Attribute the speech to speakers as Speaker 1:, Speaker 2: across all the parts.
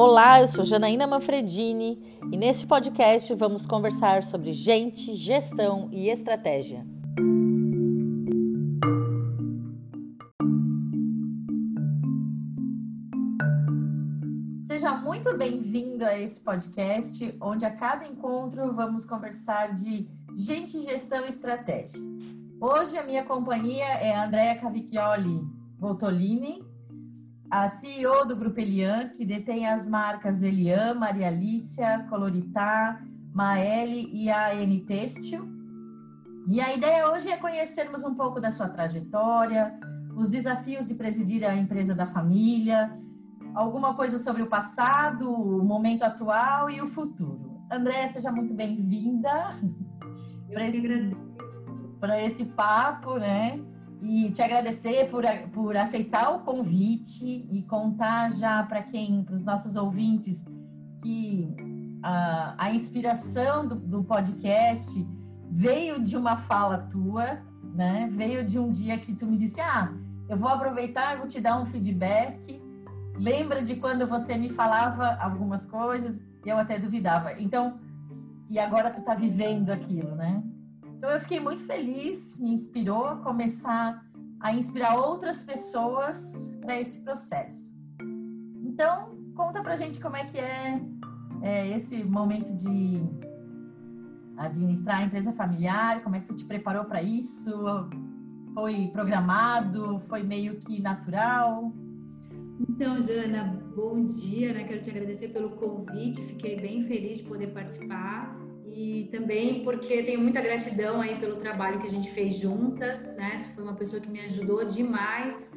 Speaker 1: Olá, eu sou Janaína Manfredini e neste podcast vamos conversar sobre gente, gestão e estratégia. Seja muito bem-vindo a esse podcast, onde a cada encontro vamos conversar de gente, gestão e estratégia. Hoje a minha companhia é a Andrea Cavicchioli Voltolini, a CEO do Grupo Elian, que detém as marcas Elian, Maria Alicia, Coloritá, Maeli e a N Têxtil. E a ideia hoje é conhecermos um pouco da sua trajetória, os desafios de presidir a empresa da família, alguma coisa sobre o passado, o momento atual e o futuro. André, seja muito bem-vinda para esse, esse papo, né? E te agradecer por, por aceitar o convite e contar já para quem, para os nossos ouvintes, que a, a inspiração do, do, podcast veio de uma fala tua, né? Veio de um dia que tu me disse, ah, eu vou aproveitar e vou te dar um feedback. Lembra de quando você me falava algumas coisas, eu até duvidava. Então, e agora tu tá vivendo aquilo, né? Então eu fiquei muito feliz, me inspirou a começar a inspirar outras pessoas para esse processo. Então, conta pra gente como é que é, é, esse momento de administrar a empresa familiar, como é que tu te preparou para isso? Foi programado? Foi meio que natural?
Speaker 2: Então, Jana, bom dia, né? Quero te agradecer pelo convite, fiquei bem feliz de poder participar e também porque tenho muita gratidão aí pelo trabalho que a gente fez juntas, né? Tu foi uma pessoa que me ajudou demais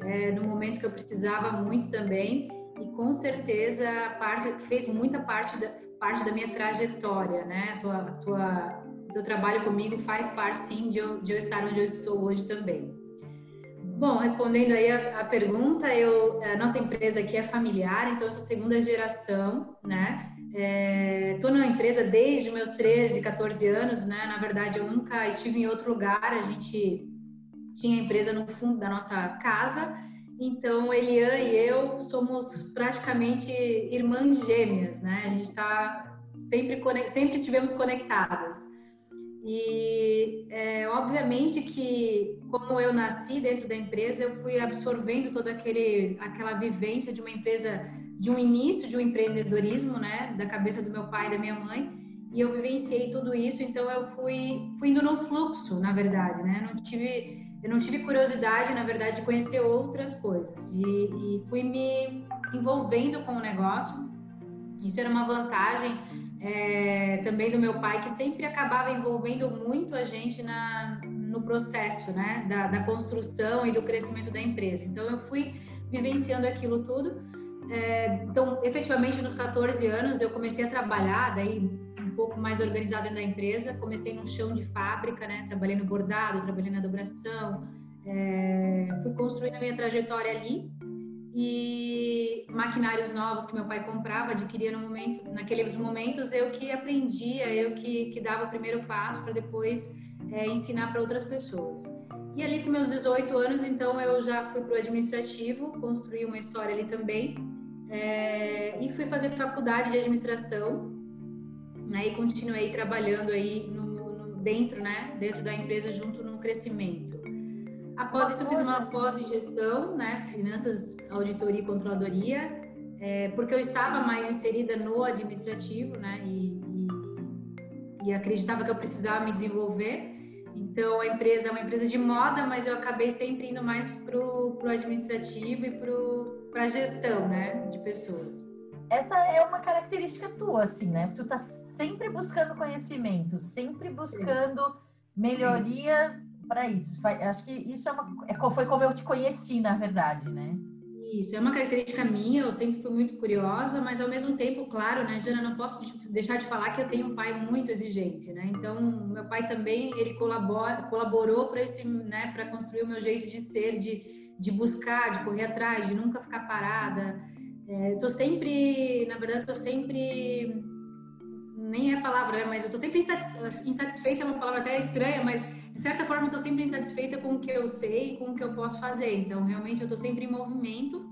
Speaker 2: é, no momento que eu precisava muito também e com certeza parte fez muita parte da parte da minha trajetória, né? Tua, tua teu trabalho comigo faz parte sim de eu, de eu estar onde eu estou hoje também. Bom, respondendo aí a, a pergunta, eu, a nossa empresa aqui é familiar, então eu sou segunda geração, né? Estou é, na empresa desde meus 13, 14 anos, né? Na verdade, eu nunca estive em outro lugar. A gente tinha a empresa no fundo da nossa casa. Então, Elian e eu somos praticamente irmãs gêmeas, né? A gente está sempre, sempre estivemos conectadas. E é, obviamente que, como eu nasci dentro da empresa, eu fui absorvendo toda aquele, aquela vivência de uma empresa de um início de um empreendedorismo, né, da cabeça do meu pai e da minha mãe, e eu vivenciei tudo isso, então eu fui, fui indo no fluxo, na verdade, né, não tive, eu não tive curiosidade, na verdade, de conhecer outras coisas, e, e fui me envolvendo com o negócio, isso era uma vantagem é, também do meu pai, que sempre acabava envolvendo muito a gente na, no processo, né, da, da construção e do crescimento da empresa, então eu fui vivenciando aquilo tudo, é, então, efetivamente, nos 14 anos, eu comecei a trabalhar, daí um pouco mais organizada dentro da empresa. Comecei no chão de fábrica, né? Trabalhei no bordado, trabalhei na dobração. É, fui construindo a minha trajetória ali e maquinários novos que meu pai comprava, adquiria no momento, naqueles momentos eu que aprendia, eu que, que dava o primeiro passo para depois é, ensinar para outras pessoas. E ali com meus 18 anos, então eu já fui para o administrativo, construí uma história ali também é, e fui fazer faculdade de administração, né, e continuei trabalhando aí no, no, dentro, né, dentro da empresa junto no crescimento. Após isso, fiz uma pós em gestão, né, finanças, auditoria e controladoria, é, porque eu estava mais inserida no administrativo, né, e, e, e acreditava que eu precisava me desenvolver. Então, a empresa é uma empresa de moda, mas eu acabei sempre indo mais para o administrativo e para a gestão né, de pessoas.
Speaker 1: Essa é uma característica tua, assim, né? Tu tá sempre buscando conhecimento, sempre buscando Sim. melhoria para isso. Acho que isso é uma, é, foi como eu te conheci, na verdade, né?
Speaker 2: Isso, é uma característica minha, eu sempre fui muito curiosa, mas ao mesmo tempo, claro, né, Jana, não posso deixar de falar que eu tenho um pai muito exigente, né? Então, meu pai também, ele colabora, colaborou para esse, né, para construir o meu jeito de ser, de, de buscar, de correr atrás, de nunca ficar parada. É, tô sempre, na verdade, tô sempre nem é palavra, né, mas eu tô sempre insatisfeita, é uma palavra até estranha, mas de certa forma, estou sempre insatisfeita com o que eu sei com o que eu posso fazer. Então, realmente, eu estou sempre em movimento.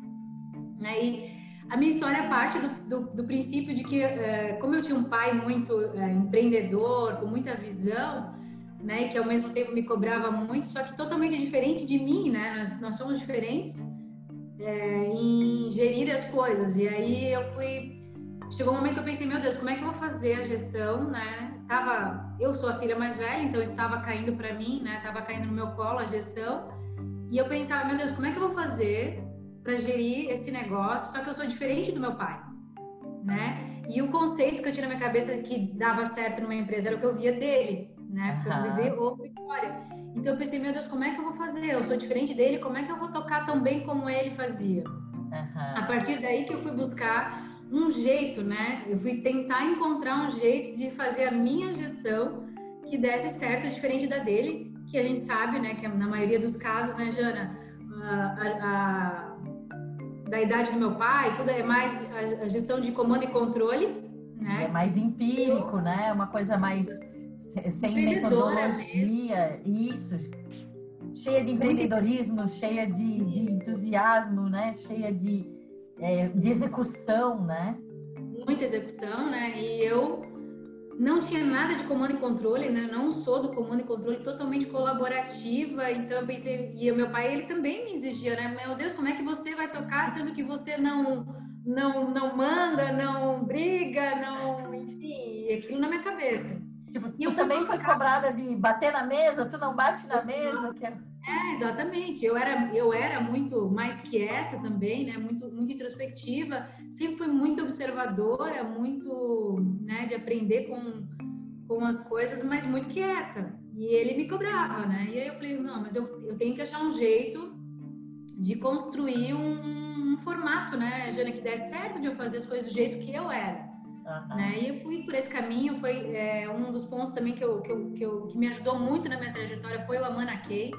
Speaker 2: Né? E a minha história parte do, do, do princípio de que, é, como eu tinha um pai muito é, empreendedor, com muita visão, né, que ao mesmo tempo me cobrava muito, só que totalmente diferente de mim, né? Nós, nós somos diferentes é, em gerir as coisas. E aí eu fui. Chegou um momento que eu pensei, meu Deus, como é que eu vou fazer a gestão, né? Tava, eu sou a filha mais velha, então estava caindo para mim, né? Tava caindo no meu colo a gestão. E eu pensava, meu Deus, como é que eu vou fazer para gerir esse negócio? Só que eu sou diferente do meu pai, né? E o conceito que eu tinha na minha cabeça que dava certo numa empresa era o que eu via dele, né? Porque eu vivi outra história. Então eu pensei, meu Deus, como é que eu vou fazer? Eu sou diferente dele, como é que eu vou tocar tão bem como ele fazia? Uhum. A partir daí que eu fui buscar um jeito, né? Eu fui tentar encontrar um jeito de fazer a minha gestão que desse certo, diferente da dele, que a gente sabe, né? Que na maioria dos casos, né, Jana, a, a, da idade do meu pai, tudo é mais a, a gestão de comando e controle, né?
Speaker 1: É mais empírico, eu, né? Uma coisa mais sem metodologia, isso, cheia de empreendedorismo, cheia de, de entusiasmo, né? Cheia de, é, de execução, né?
Speaker 2: Muita execução, né? E eu não tinha nada de comando e controle, né? Não sou do comando e controle, totalmente colaborativa. Então eu pensei, e meu pai ele também me exigia, né? Meu Deus, como é que você vai tocar sendo que você não não não manda, não briga, não, enfim, aquilo na minha cabeça.
Speaker 1: Tipo, e tu também foi cobrada de bater na mesa, tu não bate na mesa? Que
Speaker 2: é... é, exatamente. Eu era, eu era muito mais quieta também, né? Muito, muito introspectiva. Sempre fui muito observadora, muito, né? De aprender com, com as coisas, mas muito quieta. E ele me cobrava, né? E aí eu falei, não, mas eu, eu tenho que achar um jeito de construir um, um formato, né, Jana, que desse certo de eu fazer as coisas do jeito que eu era. Né? E eu fui por esse caminho, foi é, um dos pontos também que, eu, que, eu, que, eu, que me ajudou muito na minha trajetória foi o Amana Key.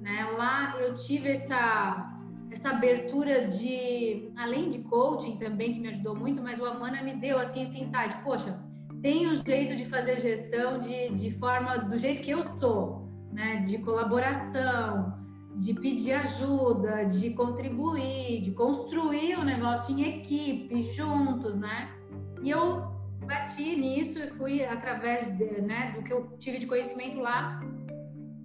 Speaker 2: Né? Lá eu tive essa, essa abertura de, além de coaching também, que me ajudou muito, mas o Amana me deu assim esse insight, poxa, tem um jeito de fazer gestão de, de forma, do jeito que eu sou, né? de colaboração, de pedir ajuda, de contribuir, de construir o um negócio em equipe, juntos, né? E eu bati nisso e fui, através de, né, do que eu tive de conhecimento lá,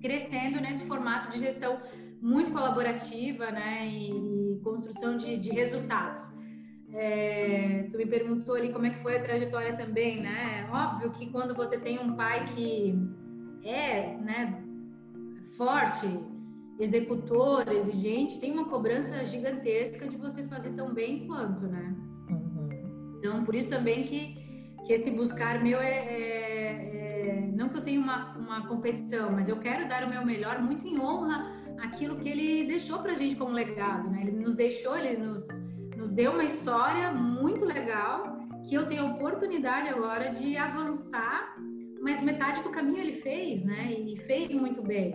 Speaker 2: crescendo nesse formato de gestão muito colaborativa né, e, construção de, de resultados. É, tu me perguntou ali como é que foi a trajetória também, né? Óbvio que quando você tem um pai que é né, forte, executor, exigente, tem uma cobrança gigantesca de você fazer tão bem quanto, né? Então, por isso também que, que esse buscar meu é, é, é, Não que eu tenha uma, uma competição, mas eu quero dar o meu melhor muito em honra aquilo que ele deixou para a gente como legado, né? Ele nos deixou, ele nos, nos deu uma história muito legal que eu tenho a oportunidade agora de avançar, mas metade do caminho ele fez, né? E fez muito bem.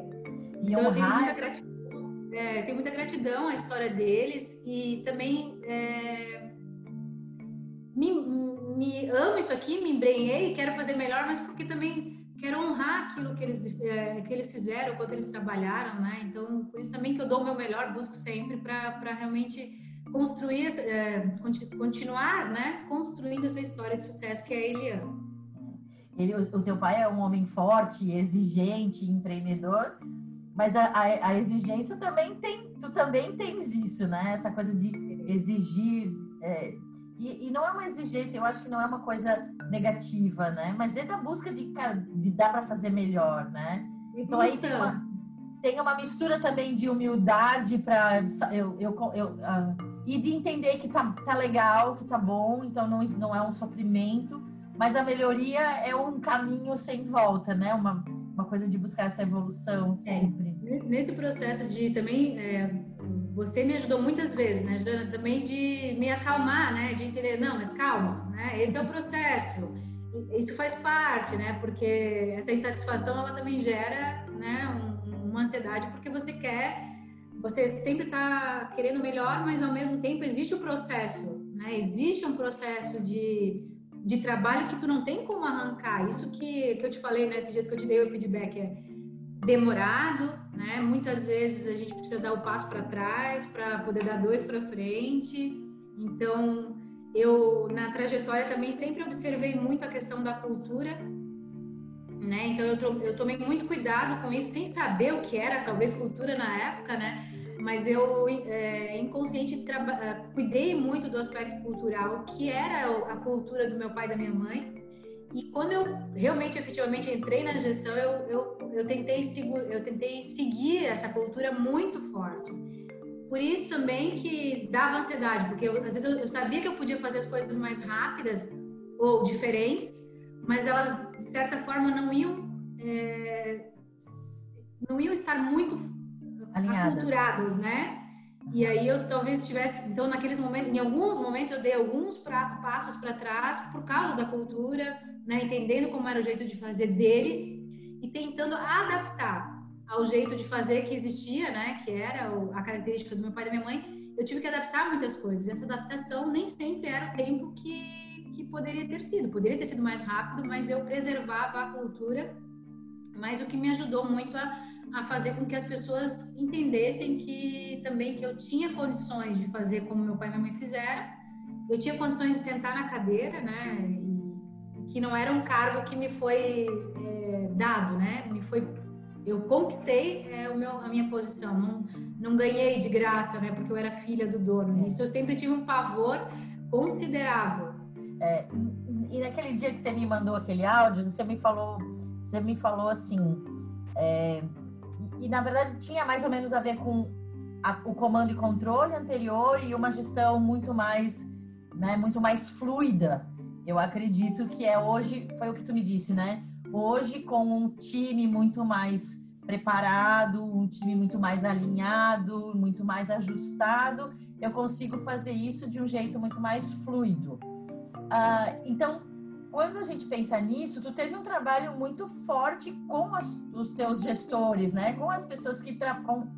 Speaker 1: E então,
Speaker 2: eu tenho muita gratidão. É, tenho muita gratidão à história deles e também é, me, me amo isso aqui, me embrenhei, quero fazer melhor, mas porque também quero honrar aquilo que eles, é, que eles fizeram, quanto eles trabalharam, né? Então, por isso também que eu dou o meu melhor, busco sempre para realmente construir, é, continuar, né? Construindo essa história de sucesso que é a Eliana.
Speaker 1: Ele, o teu pai é um homem forte, exigente, empreendedor, mas a, a, a, exigência também tem, tu também tens isso, né? Essa coisa de exigir, é, e, e, não é uma exigência, eu acho que não é uma coisa negativa, né? Mas é da busca de, cara, de dar para fazer melhor, né? Então aí tem uma, tem uma mistura também de humildade para eu, eu, eu uh, e de entender que tá, tá legal, que tá bom, então não, não é um sofrimento, mas a melhoria é um caminho sem volta, né? Uma, uma coisa de buscar essa evolução é. sempre.
Speaker 2: É. Nesse processo de também é você me ajudou muitas vezes, né, Jana, também de me acalmar, né, de entender, não, mas calma, né, esse é o processo, isso faz parte, né, porque essa insatisfação, ela também gera, né, um, uma ansiedade, porque você quer, você sempre está querendo melhor, mas ao mesmo tempo existe o processo, né, existe um processo de, de trabalho que tu não tem como arrancar, isso que, que eu te falei, né, esses dias que eu te dei o feedback, é, demorado, né? Muitas vezes a gente precisa dar o passo para trás para poder dar dois para frente. Então, eu na trajetória também sempre observei muito a questão da cultura, né? Então eu, eu tomei muito cuidado com isso, sem saber o que era talvez cultura na época, né? Mas eu é, inconsciente cuidei muito do aspecto cultural, que era a cultura do meu pai e da minha mãe. E quando eu realmente, efetivamente entrei na gestão, eu, eu, eu, tentei, eu tentei seguir essa cultura muito forte. Por isso também que dava ansiedade, porque eu, às vezes eu, eu sabia que eu podia fazer as coisas mais rápidas ou diferentes, mas elas, de certa forma, não iam, é, não iam estar muito
Speaker 1: Alinhadas.
Speaker 2: aculturadas, né? E aí eu talvez tivesse, então naqueles momentos, em alguns momentos eu dei alguns pra, passos para trás por causa da cultura, né, entendendo como era o jeito de fazer deles e tentando adaptar ao jeito de fazer que existia, né, que era a característica do meu pai e da minha mãe. Eu tive que adaptar muitas coisas. Essa adaptação nem sempre era o tempo que, que poderia ter sido. Poderia ter sido mais rápido, mas eu preservava a cultura. Mas o que me ajudou muito a, a fazer com que as pessoas entendessem que também que eu tinha condições de fazer como meu pai e minha mãe fizeram. Eu tinha condições de sentar na cadeira, né, que não era um cargo que me foi é, dado, né? Me foi, eu conquistei é, o meu, a minha posição, não, não ganhei de graça, né? Porque eu era filha do dono. Isso eu sempre tive um pavor considerável.
Speaker 1: É, e naquele dia que você me mandou aquele áudio, você me falou, você me falou assim, é, e, e, na verdade tinha mais ou menos a ver com a, o comando e controle anterior e uma gestão muito mais, né, muito mais fluida eu acredito que é hoje, foi o que tu me disse, né? Hoje, com um time muito mais preparado, um time muito mais alinhado, muito mais ajustado, eu consigo fazer isso de um jeito muito mais fluido. Uh, então, quando a gente pensa nisso, tu teve um trabalho muito forte com as, os teus gestores, né? Com as pessoas que trabalham,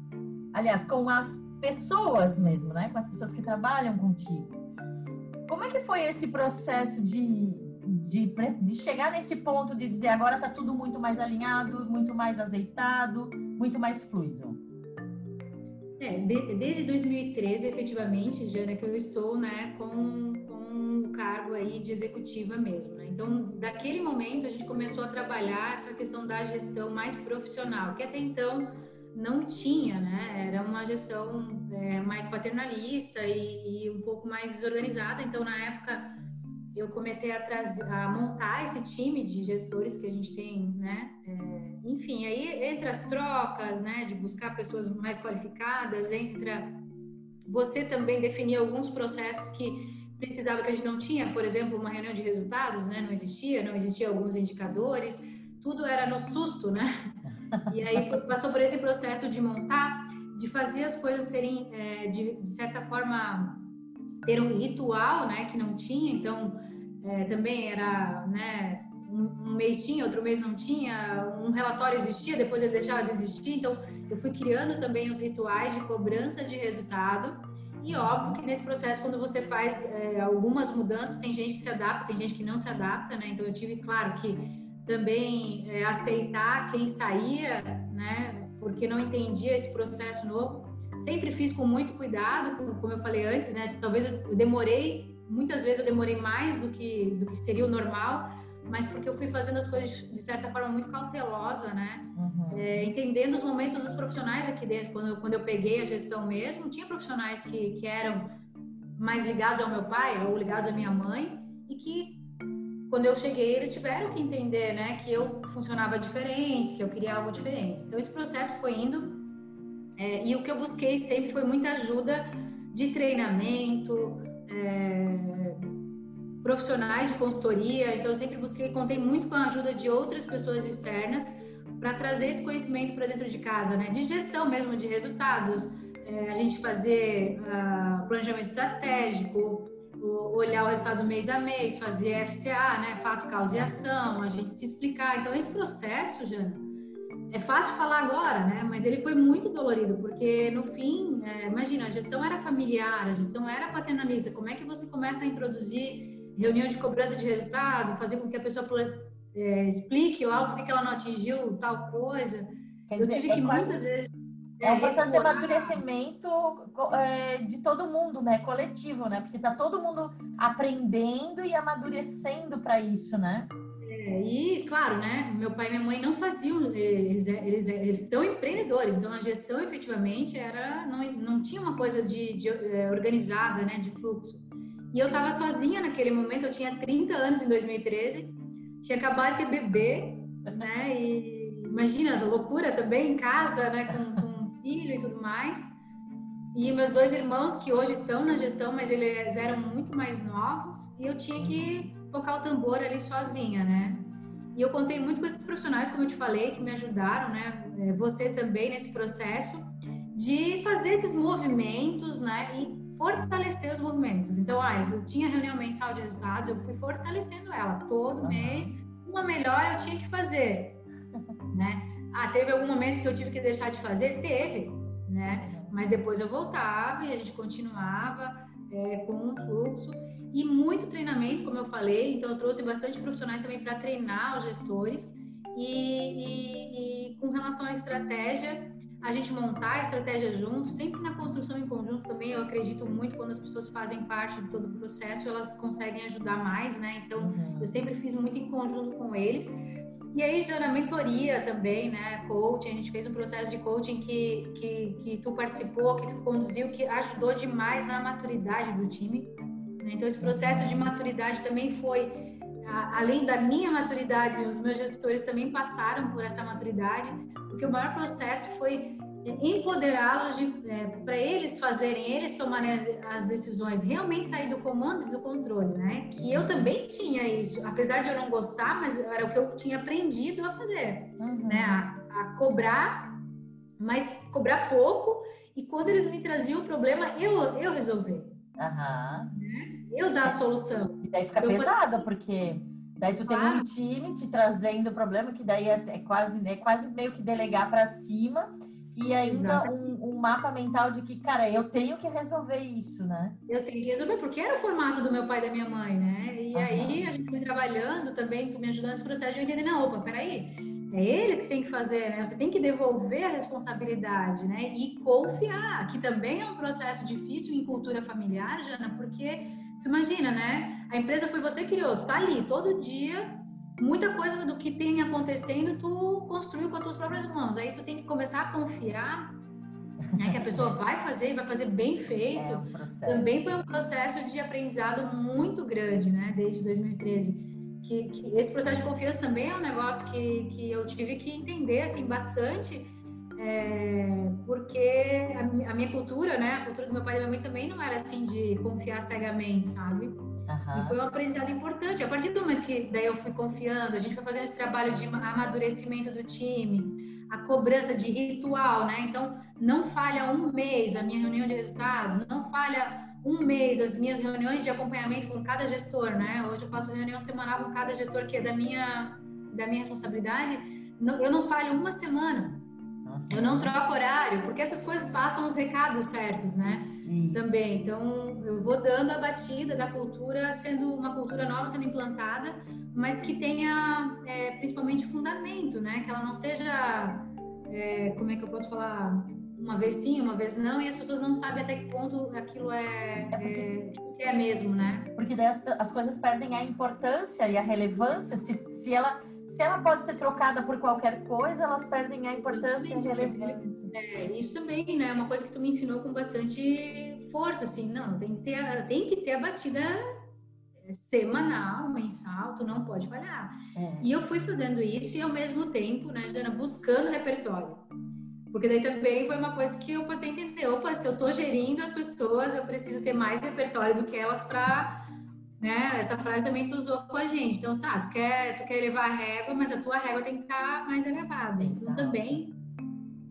Speaker 1: aliás, com as pessoas mesmo, né? Com as pessoas que trabalham contigo. Como é que foi esse processo de, de, de chegar nesse ponto de dizer agora está tudo muito mais alinhado, muito mais azeitado, muito mais fluido?
Speaker 2: É, de, desde 2013, efetivamente, Jana, que eu estou né, com, com o cargo aí de executiva mesmo. Né? Então, daquele momento, a gente começou a trabalhar essa questão da gestão mais profissional, que até então não tinha, né? Era uma gestão é, mais paternalista e, e, um pouco mais desorganizada. Então, na época, eu comecei a, trazer, a montar esse time de gestores que a gente tem, né? É, enfim, aí entre as trocas, né? De buscar pessoas mais qualificadas, entra você também definir alguns processos que precisava que a gente não tinha, por exemplo, uma reunião de resultados, né? Não existia, não existia alguns indicadores, tudo era no susto, né? E aí foi, passou por esse processo de montar, de fazer as coisas serem, é, de, de, certa forma, ter um ritual, né, que não tinha. Então, é, também era, né, um, um, mês tinha, outro mês não tinha, um relatório existia, depois ele deixava de existir. Então, eu fui criando também os rituais de cobrança de resultado. E óbvio que nesse processo, quando você faz é, algumas mudanças, tem gente que se adapta, tem gente que não se adapta, né? Então, eu tive, claro, que também é, aceitar quem saía, né? Porque não entendia esse processo novo. Sempre fiz com muito cuidado, como eu falei antes, né? Talvez eu demorei, muitas vezes eu demorei mais do que do que seria o normal, mas porque eu fui fazendo as coisas de certa forma muito cautelosa, né? Uhum. É, entendendo os momentos dos profissionais aqui dentro. Quando eu, quando eu peguei a gestão mesmo, tinha profissionais que, que eram mais ligados ao meu pai ou ligados à minha mãe e que quando eu cheguei, eles tiveram que entender, né, que eu funcionava diferente, que eu queria algo diferente. Então, esse processo foi indo, é, e o que eu busquei sempre foi muita ajuda de treinamento, é, profissionais de consultoria. Então, eu sempre busquei, contei muito com a ajuda de outras pessoas externas para trazer esse conhecimento para dentro de casa, né, de gestão mesmo de resultados, é, a gente fazer uh, planejamento estratégico, olhar o resultado mês a mês, fazer FCA, né, fato, causa e ação, a gente se explicar. Então, esse processo, Jana, é fácil falar agora, né, mas ele foi muito dolorido, porque no fim, é, imagina, a gestão era familiar, a gestão era paternalista. Como é que você começa a introduzir reunião de cobrança de resultado, fazer com que a pessoa é, explique lá por que ela não atingiu tal coisa?
Speaker 1: Quer dizer, eu tive que quase... muitas vezes é um processo de amadurecimento é, de todo mundo, né? Coletivo, né? Porque tá todo mundo aprendendo e amadurecendo para isso, né?
Speaker 2: É, e, claro, né? Meu pai e minha mãe não faziam, eles, eles, eles são empreendedores, então a gestão efetivamente era, não, não tinha uma coisa de, de é, organizada, né? De fluxo. E eu estava sozinha naquele momento, eu tinha 30 anos em 2013, tinha acabado de ter bebê, né? E imagina, loucura também em casa, né? Com, filho e tudo mais. E meus dois irmãos, que hoje estão na gestão, mas eles eram muito mais novos, e eu tinha que tocar o tambor ali sozinha, né? E eu contei muito com esses profissionais, como eu te falei, que me ajudaram, né? É, você também nesse processo de fazer esses movimentos, né? E fortalecer os movimentos. Então, ah, eu tinha reunião mensal de resultados, eu fui fortalecendo ela todo mês. Uma melhor eu tinha que fazer, né? Ah, teve algum momento que eu tive que deixar de fazer? Teve, né? Mas depois eu voltava e a gente continuava é, com um fluxo e muito treinamento, como eu falei. Então, eu trouxe bastante profissionais também para treinar os gestores. E, e, e, com relação à estratégia, a gente montar a estratégia junto, sempre na construção em conjunto também. Eu acredito muito quando as pessoas fazem parte de todo o processo, elas conseguem ajudar mais, né? Então, uhum. eu sempre fiz muito em conjunto com eles. E aí gera mentoria também, né? Coaching, a gente fez um processo de coaching que, que, que tu participou, que tu conduziu, que ajudou demais na maturidade do time. Né? Então, esse processo de maturidade também foi, além da minha maturidade, os meus gestores também passaram por essa maturidade, porque o maior processo foi empoderá-los é, para eles fazerem, eles tomarem as, as, decisões, realmente sair do comando e do controle, né? Que eu também tinha isso, apesar de eu não gostar, mas era o que eu tinha aprendido a fazer, uhum. né? A, a, cobrar, mas cobrar pouco e quando eles me traziam o problema, eu, eu resolver. Uhum. Né? Eu dar a solução.
Speaker 1: E daí fica eu pesado, porque daí tu tem um time te trazendo o problema, que daí é, é quase, é quase meio que delegar para cima e ainda um, um, mapa mental de que, cara, eu tenho que resolver isso, né?
Speaker 2: Eu tenho que resolver, porque era o formato do meu pai e da minha mãe, né? E uhum. aí a gente foi trabalhando também, tu me ajudando nesse processo de eu entender, não, opa, peraí, é eles que têm que fazer, né? Você tem que devolver a responsabilidade, né? E confiar, que também é um processo difícil em cultura familiar, Jana, porque tu imagina, né? A empresa foi você que criou, tu tá ali todo dia muita coisa do que tem acontecendo tu construiu com as tuas próprias mãos. Aí tu tem que começar a confiar né, que a pessoa vai fazer e vai fazer bem feito. É um Também foi um processo de aprendizado muito grande, né, desde 2013. Que, que, esse processo de confiança também é um negócio que, que eu tive que entender assim bastante é, porque a, a, minha cultura, né, a cultura do meu pai e da minha mãe também não era assim de confiar cegamente, sabe? Uhum. E foi um aprendizado importante. A partir do momento que daí eu fui confiando, a gente foi fazendo esse trabalho de amadurecimento do time, a cobrança de ritual, né? Então, não falha um mês a minha reunião de resultados, não falha um mês as minhas reuniões de acompanhamento com cada gestor, né? Hoje eu faço reunião semanal com cada gestor que é da minha, da minha responsabilidade. eu não falho uma semana. Eu não troco horário, porque essas coisas passam os recados certos, né? Isso. Também. Então, eu vou dando a batida da cultura, sendo uma cultura nova sendo implantada, mas que tenha é, principalmente fundamento, né? Que ela não seja, é, como é que eu posso falar, uma vez sim, uma vez não, e as pessoas não sabem até que ponto aquilo é, é, porque, é, é mesmo, né?
Speaker 1: Porque daí as, as coisas perdem a importância e a relevância se, se ela se ela pode ser trocada por qualquer coisa, elas perdem a importância e a relevância.
Speaker 2: É, isso também, né? É uma coisa que tu me ensinou com bastante força, assim, não, tem que ter, tem que ter a batida é, semanal, mensal, tu não pode falhar. É. E eu fui fazendo isso e ao mesmo tempo, né, Jana, buscando repertório. Porque daí também foi uma coisa que eu passei a entender, opa, se eu tô gerindo as pessoas, eu preciso ter mais repertório do que elas para né? Essa frase também tu usou com a gente. Então, sabe, tu quer, tu quer elevar a régua, mas a tua régua tem que estar tá mais elevada. Então, também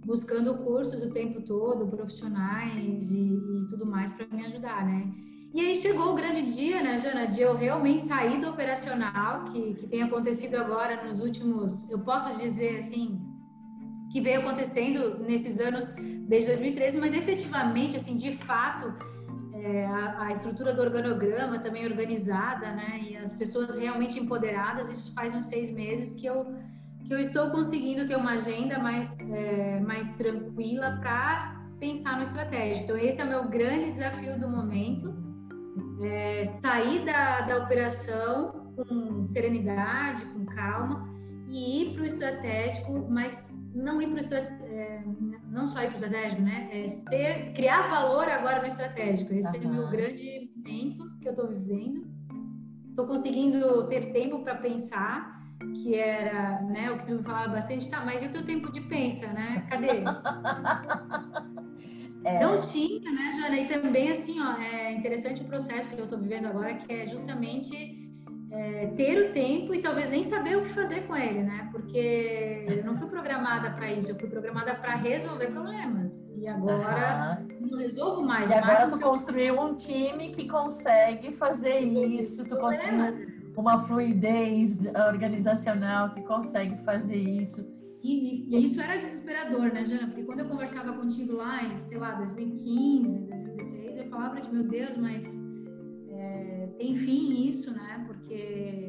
Speaker 2: buscando cursos o tempo todo, profissionais e, e tudo mais para me ajudar, né? E aí chegou o grande dia, né, Jana, de eu realmente sair do operacional, que, que tem acontecido agora nos últimos, eu posso dizer assim, que veio acontecendo nesses anos desde 2013, mas efetivamente, assim, de fato, é, a, a, estrutura do organograma também organizada, né? E as pessoas realmente empoderadas. Isso faz uns seis meses que eu que eu estou conseguindo ter uma agenda mais, é, mais tranquila para pensar no estratégia. Então, esse é o meu grande desafio do momento. É, sair da, da operação com serenidade, com calma e ir para o estratégico, mas não ir para é, não só ir para o estratégico, né? É ser, criar valor agora no estratégico. Esse uhum. é o meu grande momento que eu estou vivendo. Estou conseguindo ter tempo para pensar que era, né, o que me falava bastante, tá, mas e o teu tempo de pensa, né? Cadê? É. Não tinha, né, Jana? E também, assim, ó, é interessante o processo que eu estou vivendo agora, que é justamente é, ter o tempo e talvez nem saber o que fazer com ele, né? Porque eu não fui programada para isso, eu fui programada para resolver problemas. E agora uhum. não resolvo mais.
Speaker 1: E agora tu construiu um time que consegue fazer isso, tu construiu uma fluidez organizacional que consegue fazer isso.
Speaker 2: E, e, isso era desesperador, né, Jana? Porque quando eu conversava contigo lá em, sei lá, 2015, 2016, eu falava de meu Deus, mas é, tem fim isso, né? Porque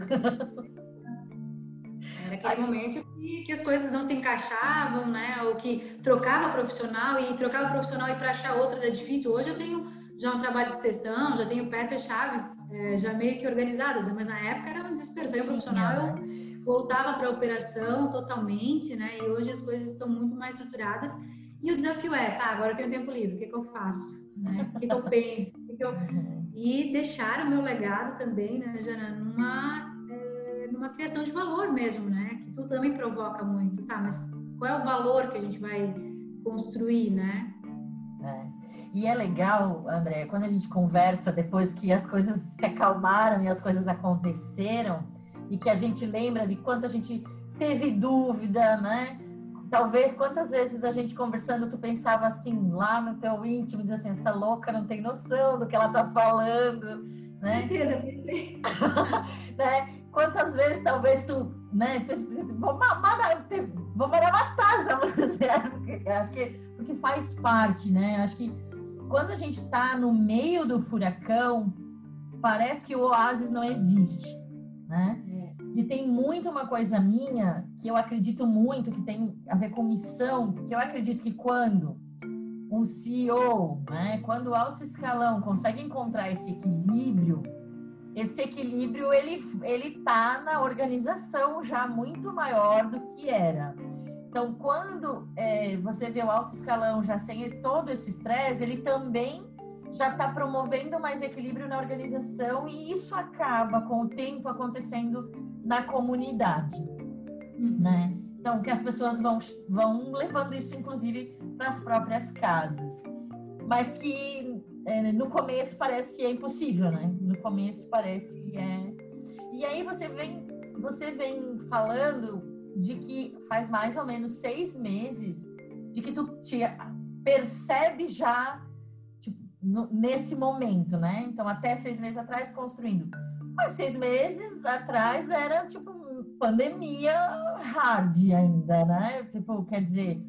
Speaker 2: era aquele momento que, que, as coisas não se encaixavam, né? Ou que trocava profissional e trocava profissional e para achar outra era difícil. Hoje eu tenho já um trabalho de sessão, já tenho peças chaves é, já meio que organizadas, né? mas na época era um desespero. Saía profissional, eu voltava para a operação totalmente, né? E hoje as coisas estão muito mais estruturadas. E o desafio é, tá, agora eu tenho tempo livre, o que, que eu faço? Né? O que, que eu penso? Que que eu... E deixar o meu legado também, né, Jana, numa, é, numa criação de valor mesmo, né? Que tu também provoca muito, tá? Mas qual é o valor que a gente vai construir, né?
Speaker 1: É. E é legal, André, quando a gente conversa depois que as coisas se acalmaram e as coisas aconteceram, e que a gente lembra de quanto a gente teve dúvida, né? Talvez quantas vezes a gente conversando, tu pensava assim, lá no teu íntimo, diz assim, essa louca não tem noção do que ela tá falando, né?
Speaker 2: Certeza,
Speaker 1: né? Quantas vezes talvez tu, né, vou mandar, vou mandar matar essa mulher, porque acho que porque faz parte, né? Acho que quando a gente tá no meio do furacão, parece que o oásis não existe, né? E tem muito uma coisa minha que eu acredito muito que tem a ver com missão, que eu acredito que quando um CEO, né, quando o alto escalão consegue encontrar esse equilíbrio, esse equilíbrio ele ele tá na organização já muito maior do que era. Então, quando é, você vê o alto escalão já sem todo esse estresse, ele também já está promovendo mais equilíbrio na organização e isso acaba com o tempo acontecendo na comunidade, uhum. né? Então, que as pessoas vão, vão levando isso, inclusive, para as próprias casas. Mas que é, no começo parece que é impossível, né? No começo parece que é. E aí você vem, você vem falando de que faz mais ou menos seis meses de que tu te percebe já tipo, no, nesse momento, né? Então, até seis meses atrás construindo mas seis meses atrás era tipo pandemia hard ainda, né? Tipo, quer dizer,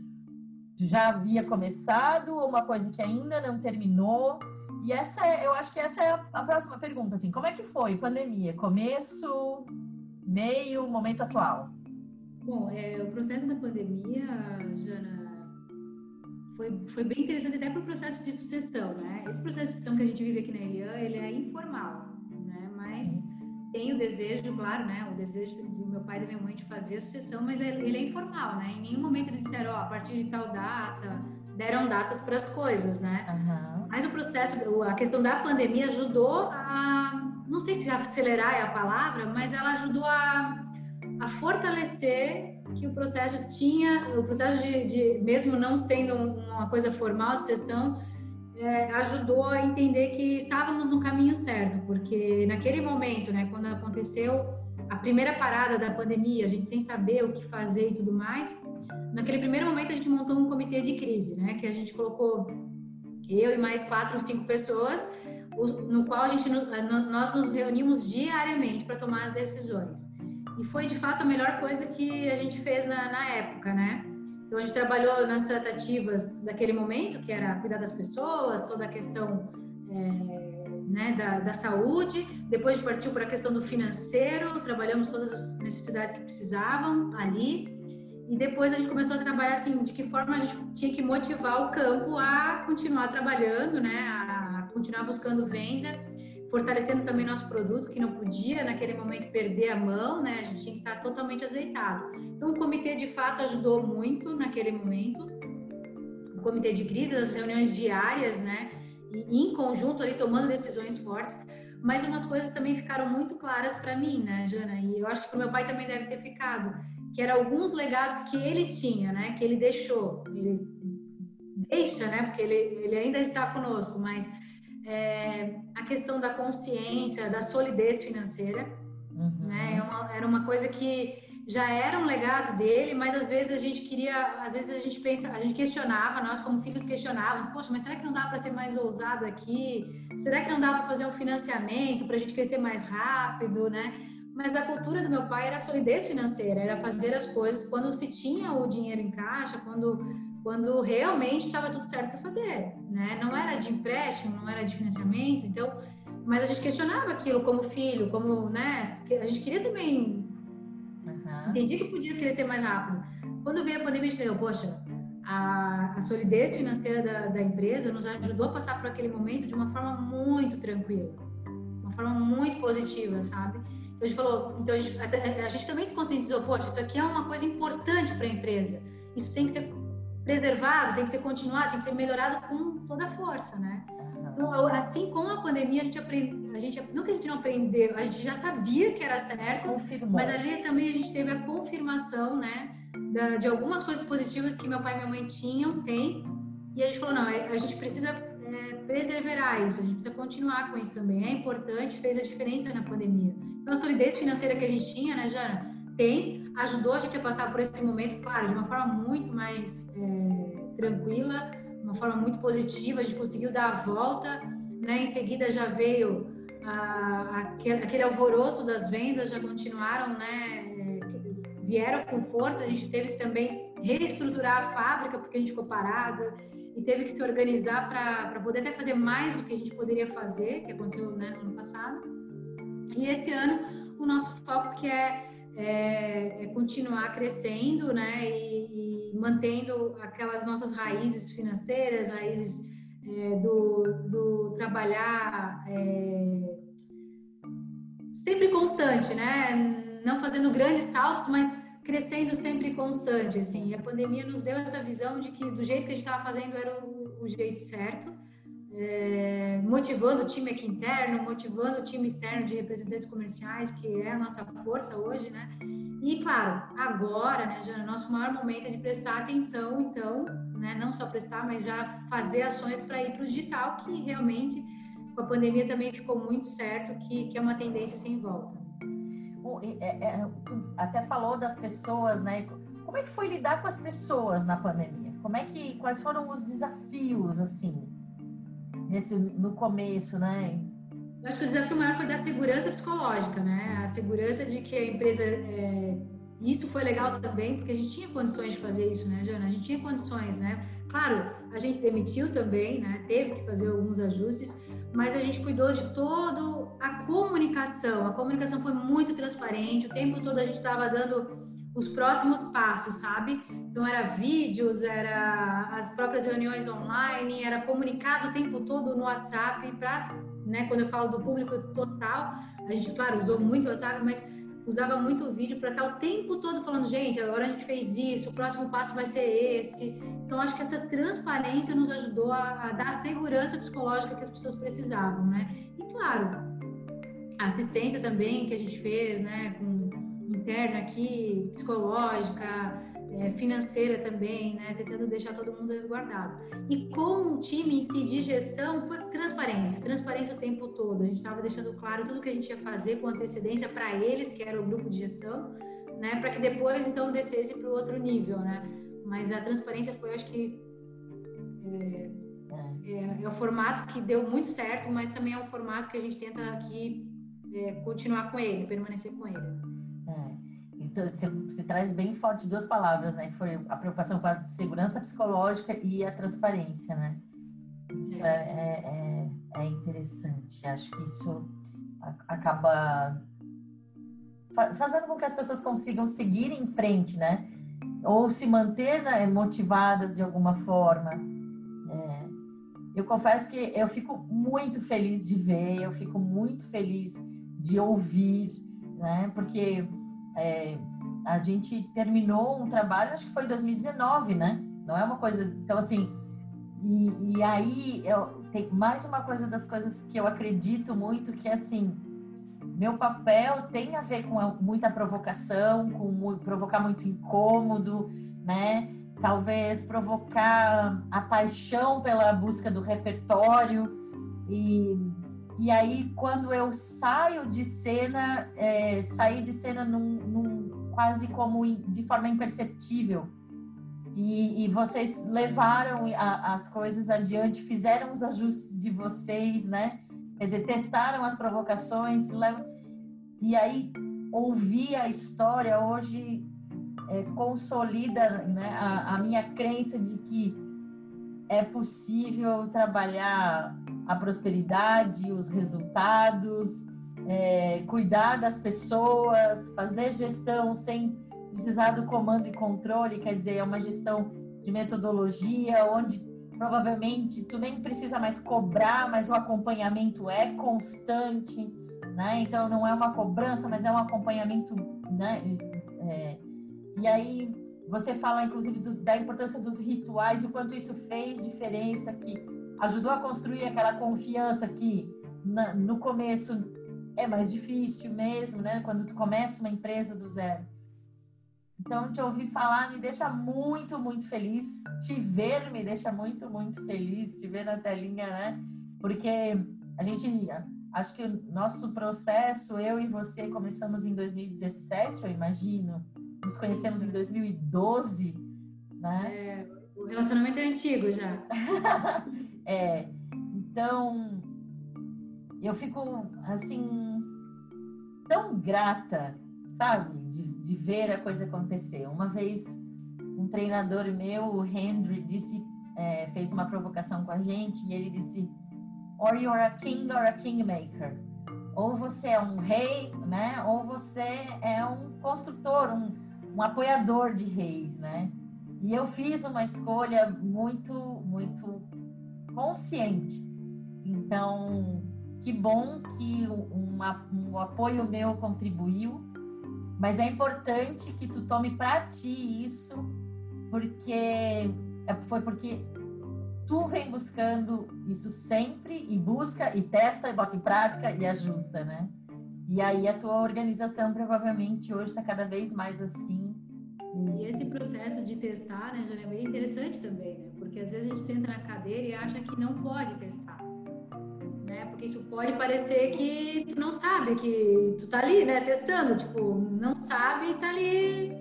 Speaker 1: já havia começado uma coisa que ainda não terminou. E essa é, eu acho que essa é a, próxima pergunta, assim, como é que foi pandemia? Começo, meio, momento atual?
Speaker 2: Bom, é, o processo da pandemia, Jana, foi, foi bem interessante até para o processo de sucessão, né? Esse processo de sucessão que a gente vive aqui na Elian, ele é informal mas tem o desejo, claro, né? O desejo do meu pai e da minha mãe de fazer a sucessão, mas ele é informal, né? Em nenhum momento eles disseram, ó, oh, a partir de tal data, deram datas para as coisas, né? Uhum. Mas o processo, a questão da pandemia ajudou a, não sei se acelerar é a palavra, mas ela ajudou a, a fortalecer que o processo tinha, o processo de, de mesmo não sendo uma coisa formal de sessão, é, ajudou a entender que estávamos no caminho certo, porque naquele momento, né, quando aconteceu a primeira parada da pandemia, a gente sem saber o que fazer e tudo mais, naquele primeiro momento a gente montou um comitê de crise, né, que a gente colocou eu e mais quatro ou cinco pessoas, no qual a gente nós nos reunimos diariamente para tomar as decisões. E foi de fato a melhor coisa que a gente fez na, na época, né? Então, a gente trabalhou nas tratativas daquele momento, que era cuidar das pessoas, toda a questão é, né, da, da, saúde. Depois, partiu para a questão do financeiro, trabalhamos todas as necessidades que precisavam ali. e depois a gente começou a trabalhar assim, de que forma a gente tinha que motivar o campo a continuar trabalhando, né, a continuar buscando venda, fortalecendo também nosso produto, que não podia naquele momento perder a mão, né, a gente tinha que estar totalmente azeitado. Então o comitê de fato ajudou muito naquele momento, o comitê de crise, as reuniões diárias, né, e em conjunto ali tomando decisões fortes, mas umas coisas também ficaram muito claras para mim, né, Jana, e eu acho que para meu pai também deve ter ficado que eram alguns legados que ele tinha, né? Que ele deixou. Ele deixa, né? Porque ele, ele ainda está conosco, mas é, a questão da consciência, da solidez financeira, uhum. né? É uma, era uma coisa que já era um legado dele, mas às vezes a gente queria, às vezes a gente pensa, a gente questionava, nós como filhos questionávamos, poxa, mas será que não dá para ser mais ousado aqui? Será que não dá para fazer um financiamento para a gente crescer mais rápido, né? mas a cultura do meu pai era solidez financeira, era fazer as coisas quando se tinha o dinheiro em caixa, quando, quando realmente estava tudo certo para fazer, né? Não era de empréstimo, não era de financiamento, então, mas a gente questionava aquilo como filho, como, né? A gente queria também, uhum. entendia que podia crescer mais rápido. Quando veio a pandemia, a gente entendeu, poxa, a, a solidez financeira da, da empresa nos ajudou a passar por aquele momento de uma forma muito tranquila, uma forma muito positiva, sabe? Então a gente falou, então a gente, a, a gente também se conscientizou, poxa, isso aqui é uma coisa importante para a empresa. Isso tem que ser preservado, tem que ser continuado, tem que ser melhorado com toda a força, né? Então, assim como a pandemia, a gente aprende, a gente não que a gente não aprendeu, a gente já sabia que era certo, Confirmou. mas ali também a gente teve a confirmação, né, da, de algumas coisas positivas que meu pai e minha mãe tinham, tem, e a gente falou, não, a gente precisa é, preservar isso, a gente precisa continuar com isso também, é importante, fez a diferença na pandemia. Então, a solidez financeira que a gente tinha, né, Jana, tem, ajudou a gente a passar por esse momento, claro, de uma forma muito mais é, tranquila, uma forma muito positiva, a gente conseguiu dar a volta, né, em seguida já veio aquele, aquele alvoroço das vendas, já continuaram, né, é, vieram com força, a gente teve que também reestruturar a fábrica, porque a gente ficou parada, e teve que se organizar para poder até fazer mais do que a gente poderia fazer, que aconteceu né, no ano passado. E esse ano o nosso foco que é, é, é continuar crescendo, né, e, e, mantendo aquelas nossas raízes financeiras, raízes é, do, do trabalhar é, sempre constante, né, não fazendo grandes saltos, mas crescendo sempre constante, assim. E a pandemia nos deu essa visão de que do jeito que a gente estava fazendo era o, o jeito certo é, motivando o time aqui interno, motivando o time externo de representantes comerciais, que é a nossa força hoje, né? E claro, agora, né, já nosso maior momento é de prestar atenção, então, né, não só prestar, mas já fazer ações para ir para o digital, que realmente com a pandemia também ficou muito certo que, que é uma tendência sem volta.
Speaker 1: É, é, até falou das pessoas, né? Como é que foi lidar com as pessoas na pandemia? Como é que quais foram os desafios assim? Nesse, no começo, né?
Speaker 2: Eu acho que o desafio maior foi da segurança psicológica, né? A segurança de que a empresa. É... Isso foi legal também, porque a gente tinha condições de fazer isso, né, Jana? A gente tinha condições, né? Claro, a gente demitiu também, né? Teve que fazer alguns ajustes, mas a gente cuidou de todo a comunicação. A comunicação foi muito transparente, o tempo todo a gente estava dando os próximos passos, sabe? Então era vídeos, era as próprias reuniões online, era comunicado o tempo todo no WhatsApp para, né, quando eu falo do público total, a gente claro usou muito o WhatsApp, mas usava muito vídeo para estar o tempo todo falando, gente, agora a gente fez isso, o próximo passo vai ser esse. Então acho que essa transparência nos ajudou a, a dar a segurança psicológica que as pessoas precisavam, né? E claro, a assistência também que a gente fez, né, com interna aqui, psicológica, é, financeira também, né? Tentando deixar todo mundo resguardado. E com o time em si de gestão foi transparência, transparência o tempo todo. A gente estava deixando claro tudo que a gente ia fazer com antecedência para eles, que era o grupo de gestão, né? Para que depois então descesse para o outro nível, né? Mas a transparência foi, acho que é, é, é, o formato que deu muito certo, mas também é um formato que a gente tenta aqui é, continuar com ele, permanecer com ele.
Speaker 1: Você, você, traz bem forte duas palavras, né? Que foi a preocupação com a segurança psicológica e a transparência, né? Isso é, é, é, é interessante. Acho que isso acaba fazendo com que as pessoas consigam seguir em frente, né? ou se manter né, motivadas de alguma forma. É, eu confesso que eu fico muito feliz de ver, eu fico muito feliz de ouvir, né? Porque é, a gente terminou um trabalho, acho que foi em 2019, né? Não é uma coisa. Então, assim, e, e aí eu, tem mais uma coisa das coisas que eu acredito muito, que é assim, meu papel tem a ver com muita provocação, com provocar muito incômodo, né? Talvez provocar a paixão pela busca do repertório e e aí quando eu saio de cena, é, sair de cena num, num, quase como de forma imperceptível, e, e vocês levaram a, as coisas adiante, fizeram os ajustes de vocês, né? Quer dizer, testaram as provocações, e aí ouvir a história hoje é, consolida né, a, a minha crença de que é possível trabalhar a prosperidade, os resultados, é, cuidar das pessoas, fazer gestão sem precisar do comando e controle, quer dizer, é uma gestão de metodologia, onde provavelmente tu nem precisa mais cobrar, mas o acompanhamento é constante, né? Então não é uma cobrança, mas é um acompanhamento, né? É, e aí você fala inclusive do, da importância dos rituais, o quanto isso fez diferença, que ajudou a construir aquela confiança que na, no começo é mais difícil mesmo, né? Quando tu começa uma empresa do zero. Então, te ouvir falar me deixa muito, muito feliz. Te ver me deixa muito, muito feliz. Te ver na telinha, né? Porque a gente, acho que o nosso processo, eu e você, começamos em 2017, eu imagino. Nos conhecemos em 2012, né?
Speaker 2: É, o relacionamento é antigo já.
Speaker 1: é. Então, eu fico, assim, tão grata sabe? De, de ver a coisa acontecer. Uma vez, um treinador meu, o Henry, disse, é, fez uma provocação com a gente e ele disse: Or you're a king or a kingmaker. Ou você é um rei, né? Ou você é um construtor, um, um apoiador de reis, né? E eu fiz uma escolha muito, muito consciente. Então, que bom que uma, um apoio meu contribuiu mas é importante que tu tome para ti isso, porque é, foi porque tu vem buscando isso sempre e busca e testa e bota em prática e ajusta, né? E aí a tua organização provavelmente hoje está cada vez mais assim.
Speaker 2: E esse processo de testar, né, já é bem interessante também, né? Porque às vezes a gente senta na cadeira e acha que não pode testar porque isso pode parecer que tu não sabe, que tu tá ali, né, testando, tipo, não sabe e tá ali.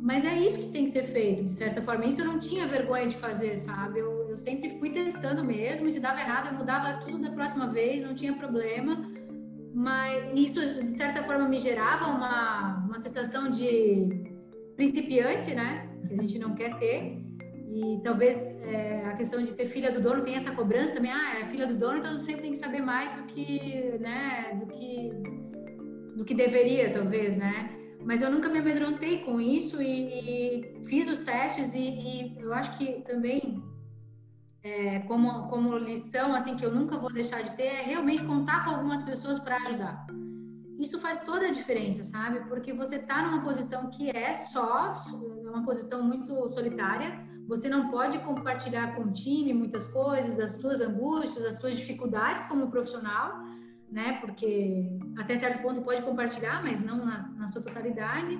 Speaker 2: Mas é isso que tem que ser feito, de certa forma. Isso eu não tinha vergonha de fazer, sabe? Eu, eu sempre fui testando mesmo, e se dava errado, eu mudava tudo da próxima vez, não tinha problema. Mas isso, de certa forma, me gerava uma, uma sensação de principiante, né? Que a gente não quer ter. E talvez é, a questão de ser filha do dono tem essa cobrança também. Ah, é filha do dono, então sempre tem que saber mais do que, né, do que, do que deveria, talvez, né? Mas eu nunca me amedrontei com isso e, e fiz os testes e, e, eu acho que também é, como, como lição, assim, que eu nunca vou deixar de ter é realmente contar com algumas pessoas para ajudar. Isso faz toda a diferença, sabe? Porque você está numa posição que é só, uma posição muito solitária, você não pode compartilhar com o time muitas coisas, das suas angústias, das suas dificuldades como profissional, né? Porque até certo ponto pode compartilhar, mas não na, na sua totalidade.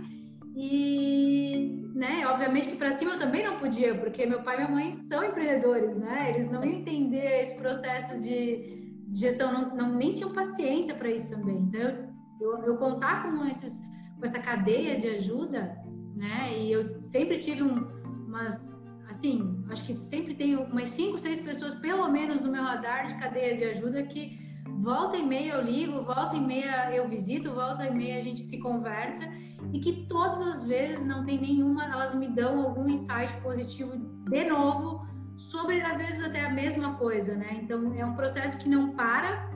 Speaker 2: E, né, obviamente que para cima eu também não podia, porque meu pai e minha mãe são empreendedores, né? Eles não iam entender esse processo de, de gestão, não, não, nem tinham paciência para isso também. Então, eu, eu, eu, contar com, esses, com essa cadeia de ajuda, né? E eu sempre tive um, umas assim, acho que sempre tem umas cinco, seis pessoas, pelo menos, no meu radar de cadeia de ajuda que volta e meia eu ligo, volta e meia eu visito, volta e meia a gente se conversa e que todas as vezes não tem nenhuma, elas me dão algum insight positivo de novo sobre às vezes até a mesma coisa, né? Então é um processo que não para,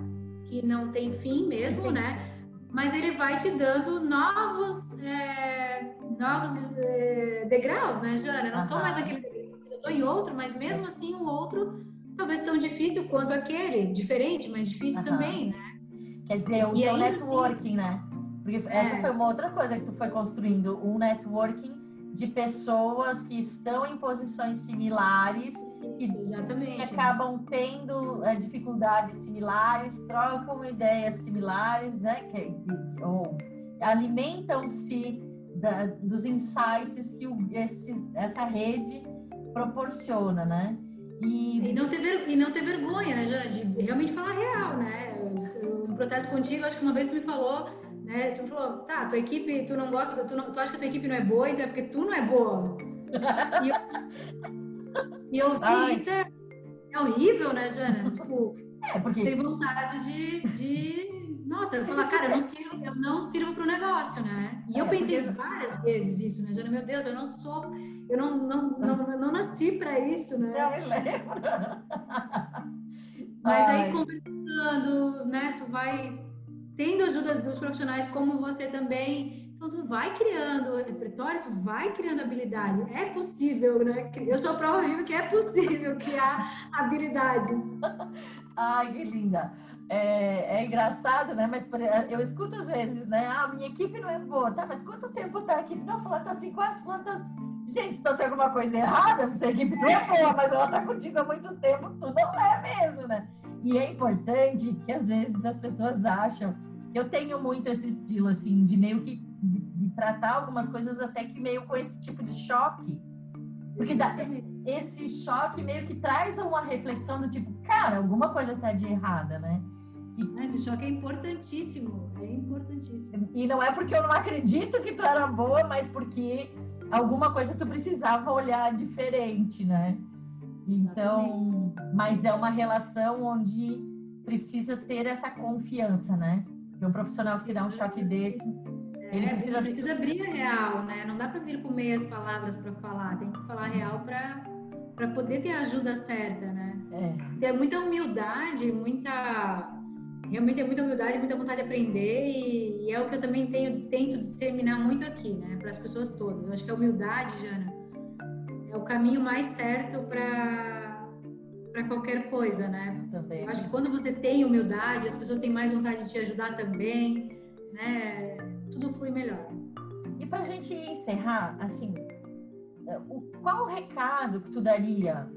Speaker 2: que não tem fim mesmo, né? Mas ele vai te dando novos é, novos é, degraus, né, Jana? Não estou mais naquele eu estou em outro, mas mesmo assim o outro talvez tão difícil quanto aquele, diferente, mas difícil uhum. também, né?
Speaker 1: Quer dizer, o e teu networking, né? Porque é. essa foi uma outra coisa que tu foi construindo, um networking de pessoas que estão em posições similares e que acabam tendo é, dificuldades similares, trocam ideias similares, né? Que, ou alimentam-se dos insights que o, esses, essa rede proporciona, né?
Speaker 2: E... e, não ter, e não ter vergonha, né, Jana, de realmente falar real, né? No processo contigo, acho que uma vez tu me falou, né? Tu falou, tá, tua equipe, tu não gosta, tu, não, tu acha que a tua equipe não é boa, então é porque tu não é boa. e eu, e eu vi isso é, é horrível, né, Jana? Tipo, é porque... tem vontade de, de nossa, eu falo, cara, eu não sirvo, eu não sirvo para o negócio, né? E eu é, pensei porque... várias vezes isso, né, Jana? Meu Deus, eu não sou, eu não, não, não, não, não nasci para isso, né?
Speaker 1: Não me lembro.
Speaker 2: Mas Ai. aí conversando, né, tu vai tendo ajuda dos profissionais como você também, então tu vai criando repertório, tu vai criando habilidade. É possível, né? Eu sou prova viva que é possível criar habilidades.
Speaker 1: Ai, que linda é, é, engraçado, né? Mas eu escuto às vezes, né? Ah, minha equipe não é boa, tá? Mas quanto tempo tá a equipe? Não, falando tá assim, quantas, quantas. Gente, então tem alguma coisa errada, porque a equipe não é boa, mas ela tá contigo há muito tempo, tu não é mesmo, né? E é importante que às vezes as pessoas acham. Eu tenho muito esse estilo, assim, de meio que tratar algumas coisas até que meio com esse tipo de choque. Porque dá, esse choque meio que traz uma reflexão do tipo, cara, alguma coisa tá de errada, né?
Speaker 2: E... Esse choque é importantíssimo, é importantíssimo. E
Speaker 1: não é porque eu não acredito que tu era boa, mas porque alguma coisa tu precisava olhar diferente, né? Então, Exatamente. mas é uma relação onde precisa ter essa confiança, né? Que um profissional que te dá um choque desse,
Speaker 2: ele precisa precisa abrir a real, né? Não dá para vir com meias palavras para falar, tem que falar real para para poder ter a ajuda certa, né? É. Ter muita humildade, muita realmente é muita humildade, muita vontade de aprender e, e, é o que eu também tenho tento disseminar muito aqui, né, para as pessoas todas. Eu acho que a humildade, Jana, é o caminho mais certo para para qualquer coisa, né?
Speaker 1: Também.
Speaker 2: Eu acho que quando você tem humildade, as pessoas têm mais vontade de te ajudar também, né? Tudo flui melhor.
Speaker 1: E para a gente encerrar, assim, o, qual o recado que tu daria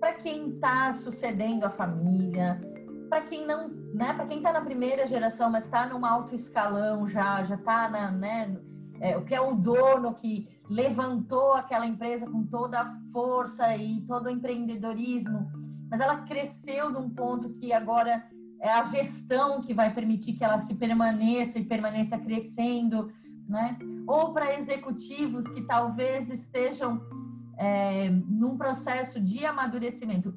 Speaker 1: para quem está sucedendo a família, para quem não, né, para quem está na primeira geração, mas está num alto escalão já, já está na, né, é, o que é o dono que levantou aquela empresa com toda a força e todo o empreendedorismo, mas ela cresceu num ponto que agora é a gestão que vai permitir que ela se permaneça e permaneça crescendo, né? Ou para executivos que talvez estejam é, num processo de amadurecimento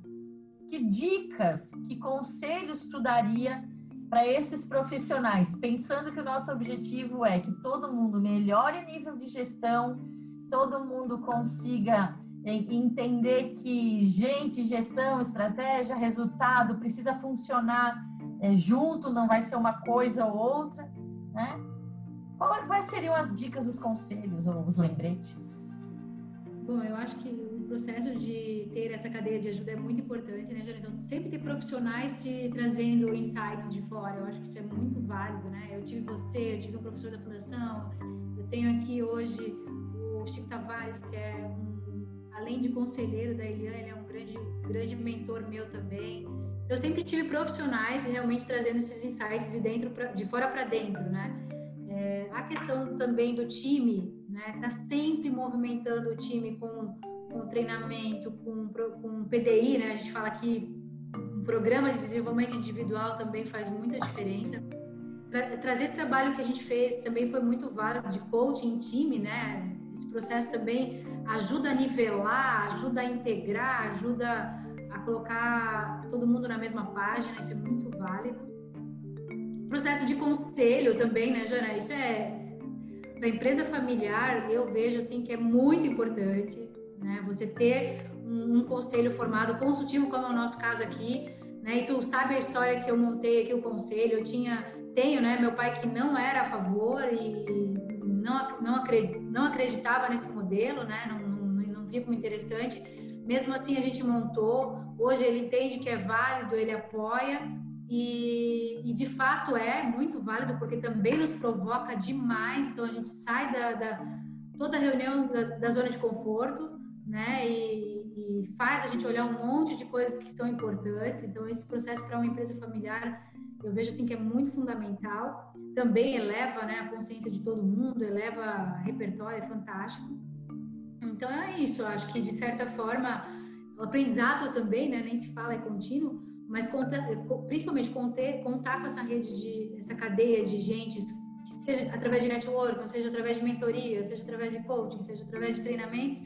Speaker 1: que dicas, que conselhos tu daria para esses profissionais, pensando que o nosso objetivo é que todo mundo melhore nível de gestão, todo mundo consiga entender que gente, gestão, estratégia, resultado precisa funcionar é, junto, não vai ser uma coisa ou outra, né? Quais seriam as dicas, os conselhos ou os lembretes?
Speaker 2: Bom, eu acho que processo de ter essa cadeia de ajuda é muito importante, né, Jana? Então, sempre ter profissionais te trazendo insights de fora, eu acho que isso é muito válido, né? Eu tive você, eu tive um professor da fundação, eu tenho aqui hoje o Chico Tavares, que é um, além de conselheiro da Eliane, ele é um grande, grande mentor meu também. Eu sempre tive profissionais realmente trazendo esses insights de dentro pra, de fora para dentro, né? É, a questão também do time, né? Tá sempre movimentando o time com com treinamento, com, com PDI, né? A gente fala que um programa de desenvolvimento individual também faz muita diferença. Tra trazer esse trabalho que a gente fez também foi muito válido de coaching em time, né? Esse processo também ajuda a nivelar, ajuda a integrar, ajuda colocar todo mundo na mesma página, isso é muito válido. Processo de conselho também, né, Jana? Isso é da empresa familiar, eu vejo assim que é muito importante né? Você ter um, um, conselho formado consultivo, como é o nosso caso aqui, né? E tu sabe a história que eu montei aqui o conselho, eu tinha, tenho, né? Meu pai que não era a favor e não, não acreditava nesse modelo, né? Não, não, não via como interessante. Mesmo assim, a gente montou. Hoje ele entende que é válido, ele apoia. E, e, de fato é muito válido porque também nos provoca demais. Então a gente sai da, da toda reunião da, da, zona de conforto, né? E, e, faz a gente olhar um monte de coisas que são importantes. Então esse processo para uma empresa familiar eu vejo assim que é muito fundamental. Também eleva, né, a consciência de todo mundo, eleva repertório, é fantástico. Então é isso. Eu acho que de certa forma o aprendizado também, né, nem se fala é contínuo mas conta, principalmente conter, contar com essa rede de essa cadeia de gente, seja através de network, seja através de mentoria, seja através de coaching, seja através de treinamentos,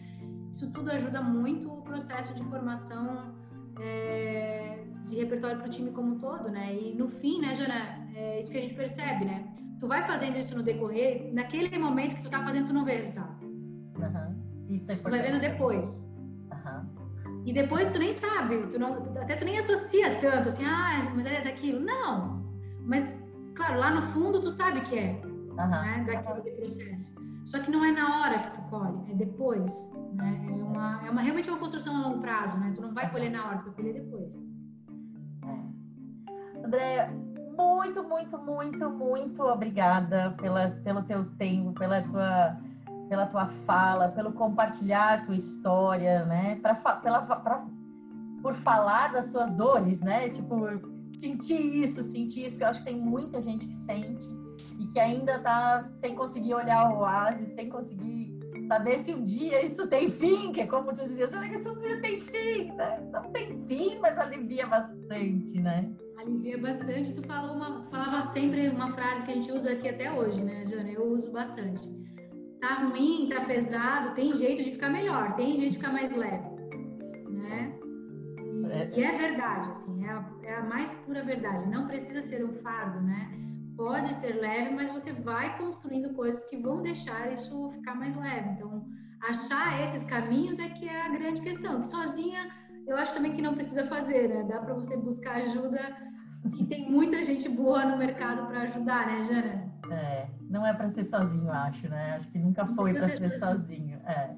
Speaker 2: isso tudo ajuda muito o processo de formação é, de repertório para o time como um todo, né? E no fim, né, Jana, é isso que a gente percebe, né? Tu vai fazendo isso no decorrer, naquele momento que tu tá fazendo, tu não vê resultado.
Speaker 1: Uhum. Isso é importante.
Speaker 2: Tu vai vendo depois. E depois tu nem sabe, tu não, até tu nem associa tanto, assim, ah, mas é daquilo. Não. Mas, claro, lá no fundo tu sabe que é, uhum. né, daquele processo. Só que não é na hora que tu colhe, é depois, né? É uma, é uma realmente uma construção a longo prazo, né? Tu não vai colher na hora, tu vai colher depois.
Speaker 1: É. André, muito, muito, muito, muito obrigada pela, pelo teu tempo, pela tua pela tua fala, pelo compartilhar tua história, né? Pra, pela, pra, por falar das tuas dores, né? Tipo, sentir isso, sentir isso, que eu acho que tem muita gente que sente e que ainda tá sem conseguir olhar o oásis, sem conseguir saber se um dia isso tem fim, que é como tu dizia, será que isso um dia tem fim? Né? Não tem fim, mas alivia bastante, né?
Speaker 2: Alivia bastante. Tu falou uma, falava sempre uma frase que a gente usa aqui até hoje, né, Jana? Eu uso bastante tá ruim, tá pesado, tem jeito de ficar melhor, tem jeito de ficar mais leve, né? E é, e é verdade, assim, é a, é a, mais pura verdade. Não precisa ser um fardo, né? Pode ser leve, mas você vai construindo coisas que vão deixar isso ficar mais leve. Então, achar esses caminhos é que é a grande questão. Que sozinha, eu acho também que não precisa fazer, né? Dá para você buscar ajuda, que tem muita gente boa no mercado para ajudar, né, Jana?
Speaker 1: É, não é para ser sozinho, acho, né? Acho que nunca foi para ser sozinho. É.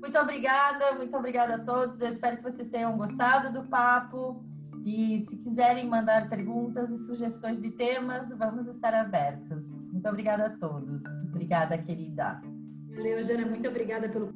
Speaker 1: Muito obrigada, muito obrigada a todos. Eu espero que vocês tenham gostado do papo. E se quiserem mandar perguntas e sugestões de temas, vamos estar abertos. Muito obrigada a todos. Obrigada, querida.
Speaker 2: Valeu, Jana. Muito obrigada pelo